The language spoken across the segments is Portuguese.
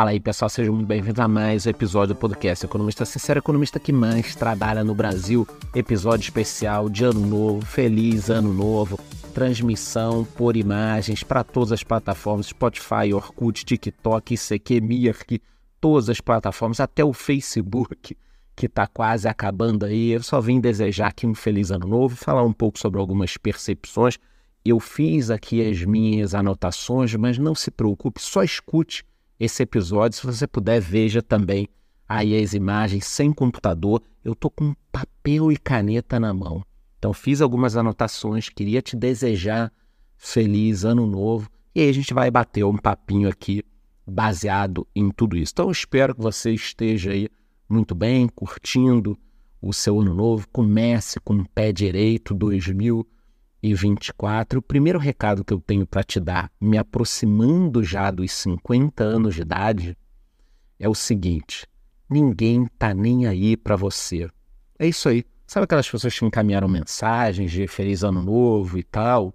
Fala aí, pessoal, sejam muito bem-vindos a mais um episódio do podcast Economista Sincero, economista que mais trabalha no Brasil. Episódio especial de Ano Novo, feliz Ano Novo, transmissão por imagens para todas as plataformas, Spotify, Orkut, TikTok, ICQ, Mirk, todas as plataformas, até o Facebook, que está quase acabando aí. Eu só vim desejar aqui um feliz Ano Novo, falar um pouco sobre algumas percepções. Eu fiz aqui as minhas anotações, mas não se preocupe, só escute esse episódio. Se você puder, veja também aí as imagens sem computador. Eu tô com papel e caneta na mão. Então fiz algumas anotações, queria te desejar feliz ano novo. E aí a gente vai bater um papinho aqui baseado em tudo isso. Então espero que você esteja aí muito bem, curtindo o seu ano novo. Comece com o pé direito 2024. O primeiro recado que eu tenho para te dar, me aproximando já dos 50 anos de idade, é o seguinte: ninguém tá nem aí para você. É isso aí. Sabe aquelas pessoas que encaminharam mensagens de feliz ano novo e tal?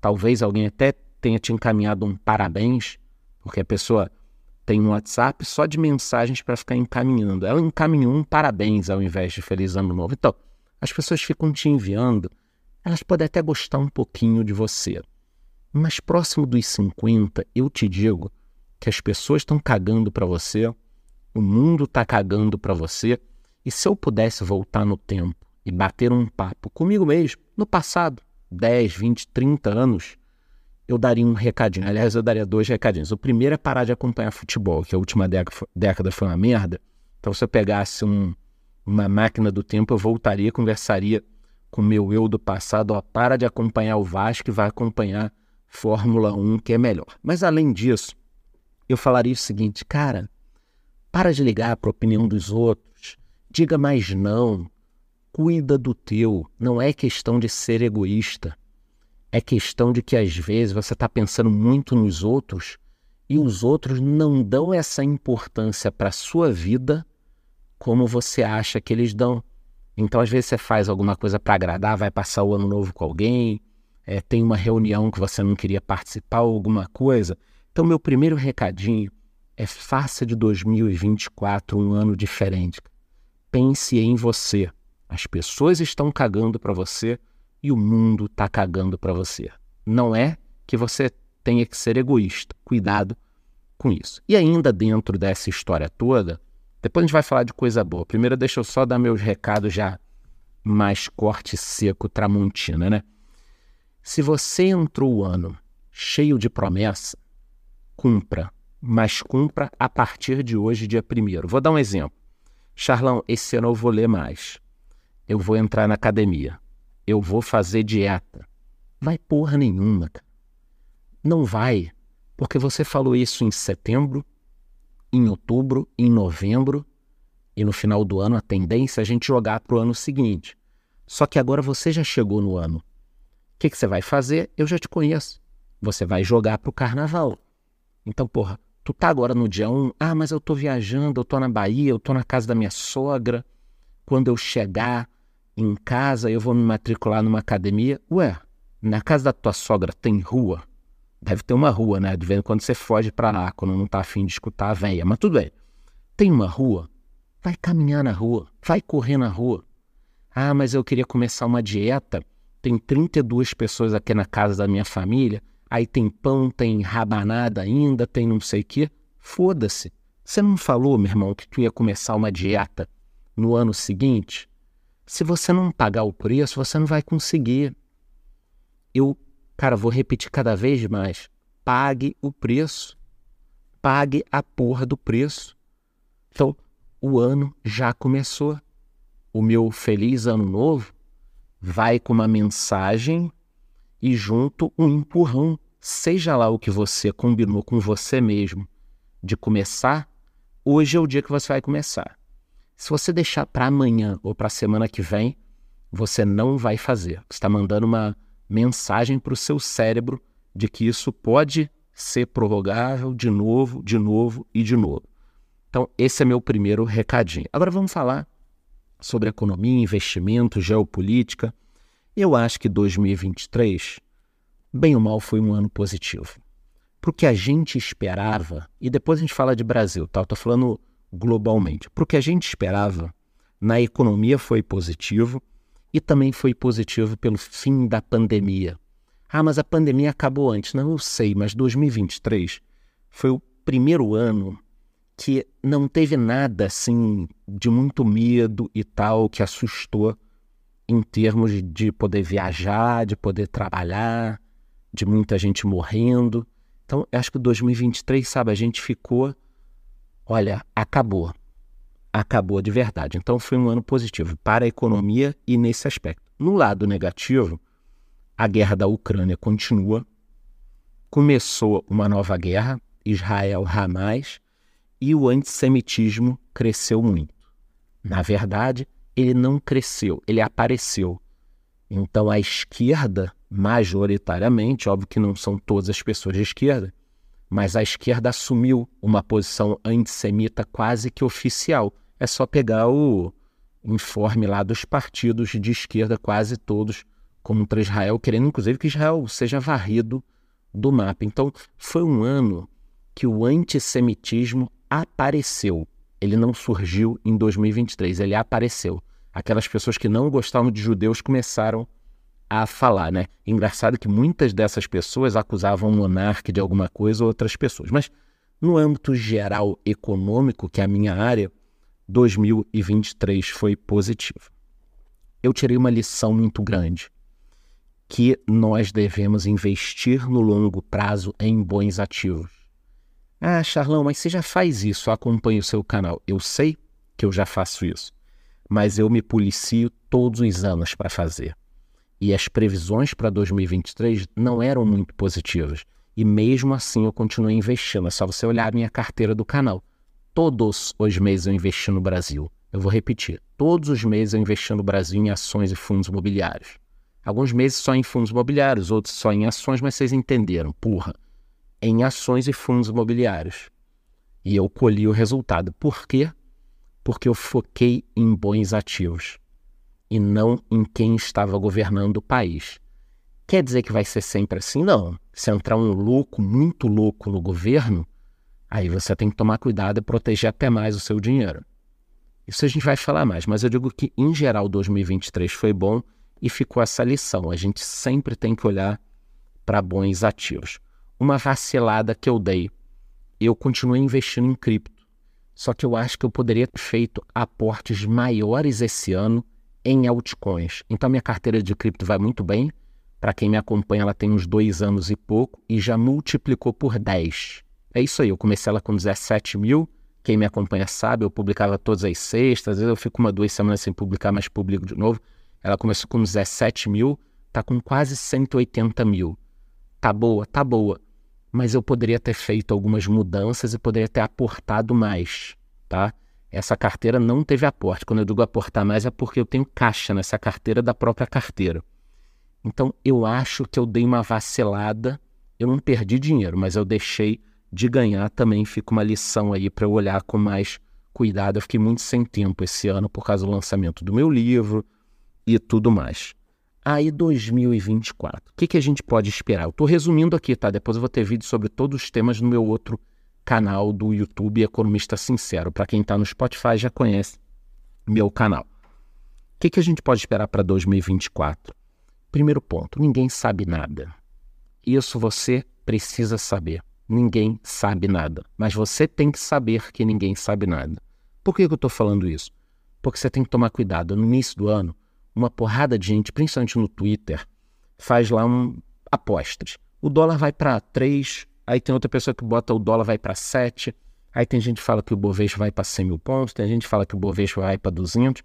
Talvez alguém até tenha te encaminhado um parabéns, porque a pessoa tem um WhatsApp só de mensagens para ficar encaminhando. Ela encaminhou um parabéns ao invés de feliz ano novo. Então, as pessoas ficam te enviando elas podem até gostar um pouquinho de você. Mas próximo dos 50, eu te digo que as pessoas estão cagando para você, o mundo está cagando para você, e se eu pudesse voltar no tempo e bater um papo comigo mesmo, no passado, 10, 20, 30 anos, eu daria um recadinho. Aliás, eu daria dois recadinhos. O primeiro é parar de acompanhar futebol, que a última década foi uma merda. Então, se eu pegasse um, uma máquina do tempo, eu voltaria, conversaria com meu eu do passado, ó, para de acompanhar o Vasco e vai acompanhar Fórmula 1, que é melhor. Mas além disso, eu falaria o seguinte, cara, para de ligar para a opinião dos outros, diga mais não, cuida do teu. Não é questão de ser egoísta, é questão de que às vezes você está pensando muito nos outros e os outros não dão essa importância para a sua vida como você acha que eles dão. Então, às vezes, você faz alguma coisa para agradar, vai passar o ano novo com alguém, é, tem uma reunião que você não queria participar, alguma coisa. Então, meu primeiro recadinho é faça de 2024 um ano diferente. Pense em você. As pessoas estão cagando para você e o mundo está cagando para você. Não é que você tenha que ser egoísta. Cuidado com isso. E ainda dentro dessa história toda, depois a gente vai falar de coisa boa. Primeiro, deixa eu só dar meus recados já mais corte seco tramontina, né? Se você entrou o ano cheio de promessa, cumpra, mas cumpra a partir de hoje, dia 1 Vou dar um exemplo. Charlão, esse ano eu vou ler mais. Eu vou entrar na academia. Eu vou fazer dieta. Vai porra nenhuma, cara. Não vai, porque você falou isso em setembro, em outubro, em novembro e no final do ano a tendência é a gente jogar para o ano seguinte. Só que agora você já chegou no ano. O que, que você vai fazer? Eu já te conheço. Você vai jogar para o carnaval. Então, porra, tu tá agora no dia 1, ah, mas eu tô viajando, eu tô na Bahia, eu tô na casa da minha sogra. Quando eu chegar em casa, eu vou me matricular numa academia. Ué, na casa da tua sogra tem rua? Deve ter uma rua, né? De vez em quando você foge para lá, quando não tá afim de escutar a veia. Mas tudo bem. Tem uma rua? Vai caminhar na rua. Vai correr na rua. Ah, mas eu queria começar uma dieta. Tem 32 pessoas aqui na casa da minha família. Aí tem pão, tem rabanada ainda, tem não sei o quê. Foda-se. Você não falou, meu irmão, que tu ia começar uma dieta no ano seguinte? Se você não pagar o preço, você não vai conseguir. Eu Cara, vou repetir cada vez mais. Pague o preço. Pague a porra do preço. Então, o ano já começou. O meu feliz ano novo vai com uma mensagem e junto um empurrão. Seja lá o que você combinou com você mesmo de começar, hoje é o dia que você vai começar. Se você deixar para amanhã ou para a semana que vem, você não vai fazer. Você está mandando uma mensagem para o seu cérebro de que isso pode ser prorrogável de novo, de novo e de novo. Então, esse é meu primeiro recadinho. Agora vamos falar sobre economia, investimento, geopolítica. Eu acho que 2023, bem ou mal, foi um ano positivo. para o que a gente esperava, e depois a gente fala de Brasil, tá? Estou falando globalmente. Para o que a gente esperava, na economia foi positivo e também foi positivo pelo fim da pandemia. Ah, mas a pandemia acabou antes. Não, eu sei, mas 2023 foi o primeiro ano que não teve nada assim de muito medo e tal que assustou em termos de poder viajar, de poder trabalhar, de muita gente morrendo. Então, acho que 2023, sabe, a gente ficou, olha, acabou. Acabou de verdade. Então, foi um ano positivo para a economia e nesse aspecto. No lado negativo, a guerra da Ucrânia continua. Começou uma nova guerra, Israel-Hamas, e o antissemitismo cresceu muito. Na verdade, ele não cresceu, ele apareceu. Então, a esquerda majoritariamente, óbvio que não são todas as pessoas de esquerda, mas a esquerda assumiu uma posição antissemita quase que oficial. É só pegar o informe lá dos partidos de esquerda, quase todos contra Israel, querendo inclusive que Israel seja varrido do mapa. Então, foi um ano que o antissemitismo apareceu. Ele não surgiu em 2023, ele apareceu. Aquelas pessoas que não gostavam de judeus começaram a falar, né? Engraçado que muitas dessas pessoas acusavam o monarca de alguma coisa ou outras pessoas, mas no âmbito geral econômico, que é a minha área, 2023 foi positivo. Eu tirei uma lição muito grande, que nós devemos investir no longo prazo em bons ativos. Ah, Charlão, mas você já faz isso, acompanha o seu canal. Eu sei que eu já faço isso, mas eu me policio todos os anos para fazer e as previsões para 2023 não eram muito positivas. E mesmo assim eu continuei investindo. É só você olhar a minha carteira do canal. Todos os meses eu investi no Brasil. Eu vou repetir. Todos os meses eu investi no Brasil em ações e fundos imobiliários. Alguns meses só em fundos imobiliários, outros só em ações, mas vocês entenderam. Porra. Em ações e fundos imobiliários. E eu colhi o resultado. Por quê? Porque eu foquei em bons ativos e não em quem estava governando o país. Quer dizer que vai ser sempre assim? Não. Se entrar um louco, muito louco no governo, aí você tem que tomar cuidado e proteger até mais o seu dinheiro. Isso a gente vai falar mais, mas eu digo que, em geral, 2023 foi bom e ficou essa lição. A gente sempre tem que olhar para bons ativos. Uma vacilada que eu dei, eu continuei investindo em cripto, só que eu acho que eu poderia ter feito aportes maiores esse ano em altcoins. Então, minha carteira de cripto vai muito bem. Para quem me acompanha, ela tem uns dois anos e pouco e já multiplicou por 10. É isso aí, eu comecei ela com 17 mil. Quem me acompanha sabe, eu publicava todas as sextas, às vezes eu fico uma, duas semanas sem publicar, mas publico de novo. Ela começou com 17 mil, tá com quase 180 mil. Tá boa, tá boa. Mas eu poderia ter feito algumas mudanças e poderia ter aportado mais, tá? essa carteira não teve aporte. Quando eu digo aportar mais é porque eu tenho caixa nessa carteira da própria carteira. Então eu acho que eu dei uma vacilada. Eu não perdi dinheiro, mas eu deixei de ganhar também. Fica uma lição aí para eu olhar com mais cuidado. Eu fiquei muito sem tempo esse ano por causa do lançamento do meu livro e tudo mais. Aí 2024. O que, que a gente pode esperar? Eu estou resumindo aqui, tá? Depois eu vou ter vídeo sobre todos os temas no meu outro canal do YouTube Economista Sincero. Para quem está no Spotify já conhece meu canal. O que, que a gente pode esperar para 2024? Primeiro ponto: ninguém sabe nada. Isso você precisa saber. Ninguém sabe nada. Mas você tem que saber que ninguém sabe nada. Por que, eu estou falando isso? Porque você tem que tomar cuidado. No início do ano, uma porrada de gente, principalmente no Twitter, faz lá um apostas. O dólar vai para 3, Aí tem outra pessoa que bota o dólar vai para 7. Aí tem gente que fala que o Bovespa vai para 100 mil pontos. Tem gente que fala que o Bovespa vai para 200.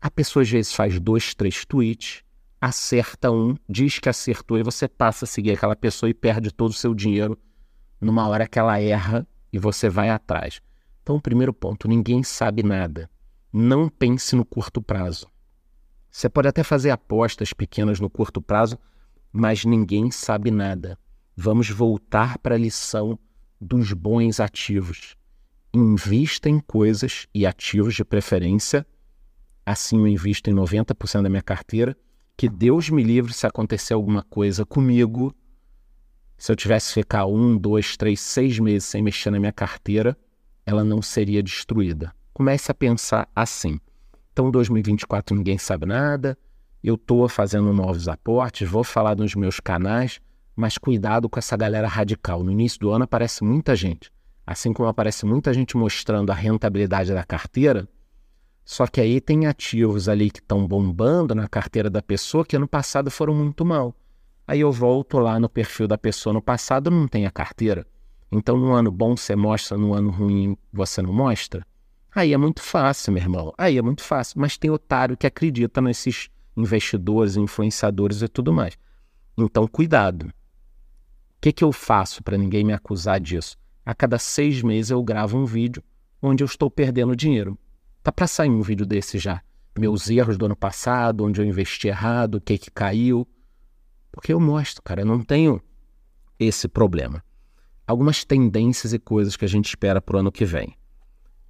A pessoa às vezes faz dois, três tweets, acerta um, diz que acertou e você passa a seguir aquela pessoa e perde todo o seu dinheiro numa hora que ela erra e você vai atrás. Então, primeiro ponto, ninguém sabe nada. Não pense no curto prazo. Você pode até fazer apostas pequenas no curto prazo, mas ninguém sabe nada vamos voltar para a lição dos bons ativos. Invista em coisas e ativos de preferência. Assim eu invisto em 90% da minha carteira. Que Deus me livre se acontecer alguma coisa comigo. Se eu tivesse ficar um, dois, três, seis meses sem mexer na minha carteira, ela não seria destruída. Comece a pensar assim. Então, 2024 ninguém sabe nada, eu estou fazendo novos aportes, vou falar nos meus canais, mas cuidado com essa galera radical. No início do ano aparece muita gente. Assim como aparece muita gente mostrando a rentabilidade da carteira, só que aí tem ativos ali que estão bombando na carteira da pessoa que ano passado foram muito mal. Aí eu volto lá no perfil da pessoa no passado, não tem a carteira. Então, no ano bom você mostra, no ano ruim você não mostra. Aí é muito fácil, meu irmão. Aí é muito fácil. Mas tem otário que acredita nesses investidores, influenciadores e tudo mais. Então, cuidado. O que, que eu faço para ninguém me acusar disso? A cada seis meses eu gravo um vídeo onde eu estou perdendo dinheiro. Tá para sair um vídeo desse já. Meus erros do ano passado, onde eu investi errado, o que, que caiu. Porque eu mostro, cara, eu não tenho esse problema. Algumas tendências e coisas que a gente espera para o ano que vem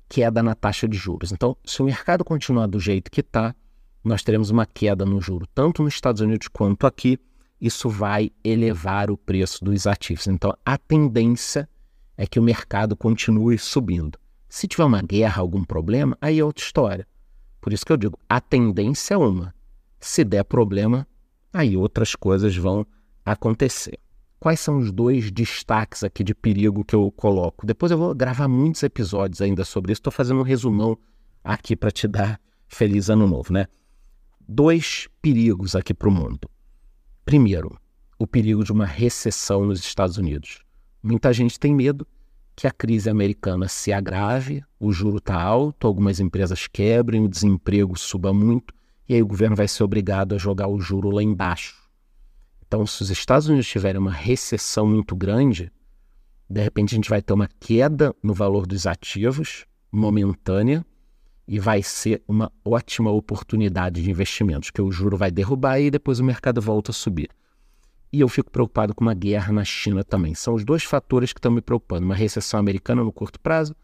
queda na taxa de juros. Então, se o mercado continuar do jeito que está, nós teremos uma queda no juro, tanto nos Estados Unidos quanto aqui. Isso vai elevar o preço dos ativos. Então, a tendência é que o mercado continue subindo. Se tiver uma guerra, algum problema, aí é outra história. Por isso que eu digo, a tendência é uma. Se der problema, aí outras coisas vão acontecer quais são os dois destaques aqui de perigo que eu coloco. Depois eu vou gravar muitos episódios ainda sobre isso. Estou fazendo um resumão aqui para te dar feliz ano novo, né? Dois perigos aqui para o mundo. Primeiro, o perigo de uma recessão nos Estados Unidos. Muita gente tem medo que a crise americana se agrave, o juro está alto, algumas empresas quebrem, o desemprego suba muito, e aí o governo vai ser obrigado a jogar o juro lá embaixo. Então, se os Estados Unidos tiverem uma recessão muito grande, de repente a gente vai ter uma queda no valor dos ativos, momentânea, e vai ser uma ótima oportunidade de investimentos, que o juro vai derrubar e depois o mercado volta a subir. E eu fico preocupado com uma guerra na China também. São os dois fatores que estão me preocupando: uma recessão americana no curto prazo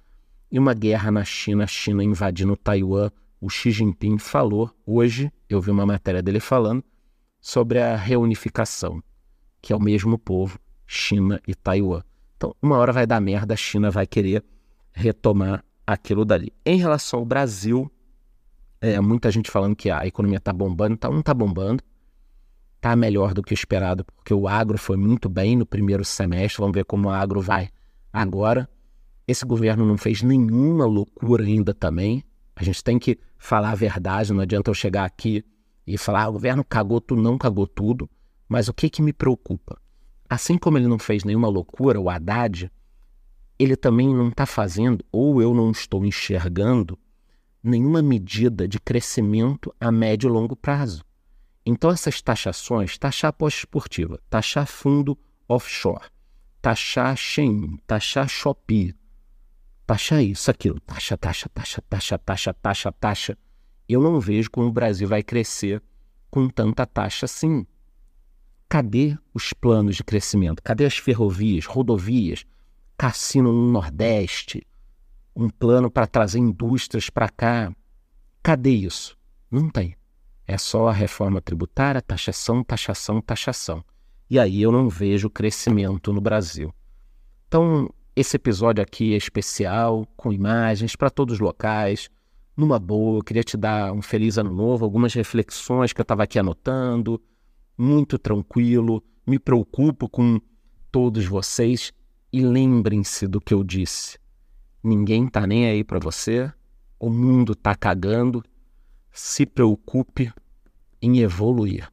e uma guerra na China, a China invadindo Taiwan. O Xi Jinping falou hoje, eu vi uma matéria dele falando, sobre a reunificação, que é o mesmo povo, China e Taiwan. Então, uma hora vai dar merda, a China vai querer retomar aquilo dali. Em relação ao Brasil, é, muita gente falando que a economia está bombando, tá, não está bombando, está melhor do que esperado, porque o agro foi muito bem no primeiro semestre, vamos ver como o agro vai agora. Esse governo não fez nenhuma loucura ainda também. A gente tem que falar a verdade, não adianta eu chegar aqui e falar: ah, o governo cagou tudo, não cagou tudo, mas o que, que me preocupa? Assim como ele não fez nenhuma loucura, o Haddad, ele também não está fazendo, ou eu não estou enxergando, nenhuma medida de crescimento a médio e longo prazo. Então, essas taxações, taxar pós-esportiva, taxar fundo offshore, taxar Shein, taxar Shopee, taxar isso, aquilo, taxa, taxa, taxa, taxa, taxa, taxa, taxa eu não vejo como o Brasil vai crescer com tanta taxa assim. Cadê os planos de crescimento? Cadê as ferrovias, rodovias, cassino no Nordeste, um plano para trazer indústrias para cá? Cadê isso? Não tem. É só a reforma tributária, taxação, taxação, taxação. E aí eu não vejo crescimento no Brasil. Então, esse episódio aqui é especial, com imagens para todos os locais numa boa. Eu queria te dar um feliz ano novo, algumas reflexões que eu estava aqui anotando, muito tranquilo. Me preocupo com todos vocês e lembrem-se do que eu disse. Ninguém tá nem aí para você, o mundo tá cagando. Se preocupe em evoluir.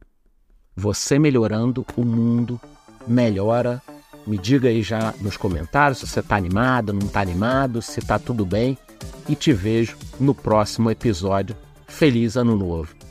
Você melhorando, o mundo melhora. Me diga aí já nos comentários se você está animado, não está animado, se está tudo bem e te vejo no próximo episódio. Feliz Ano Novo!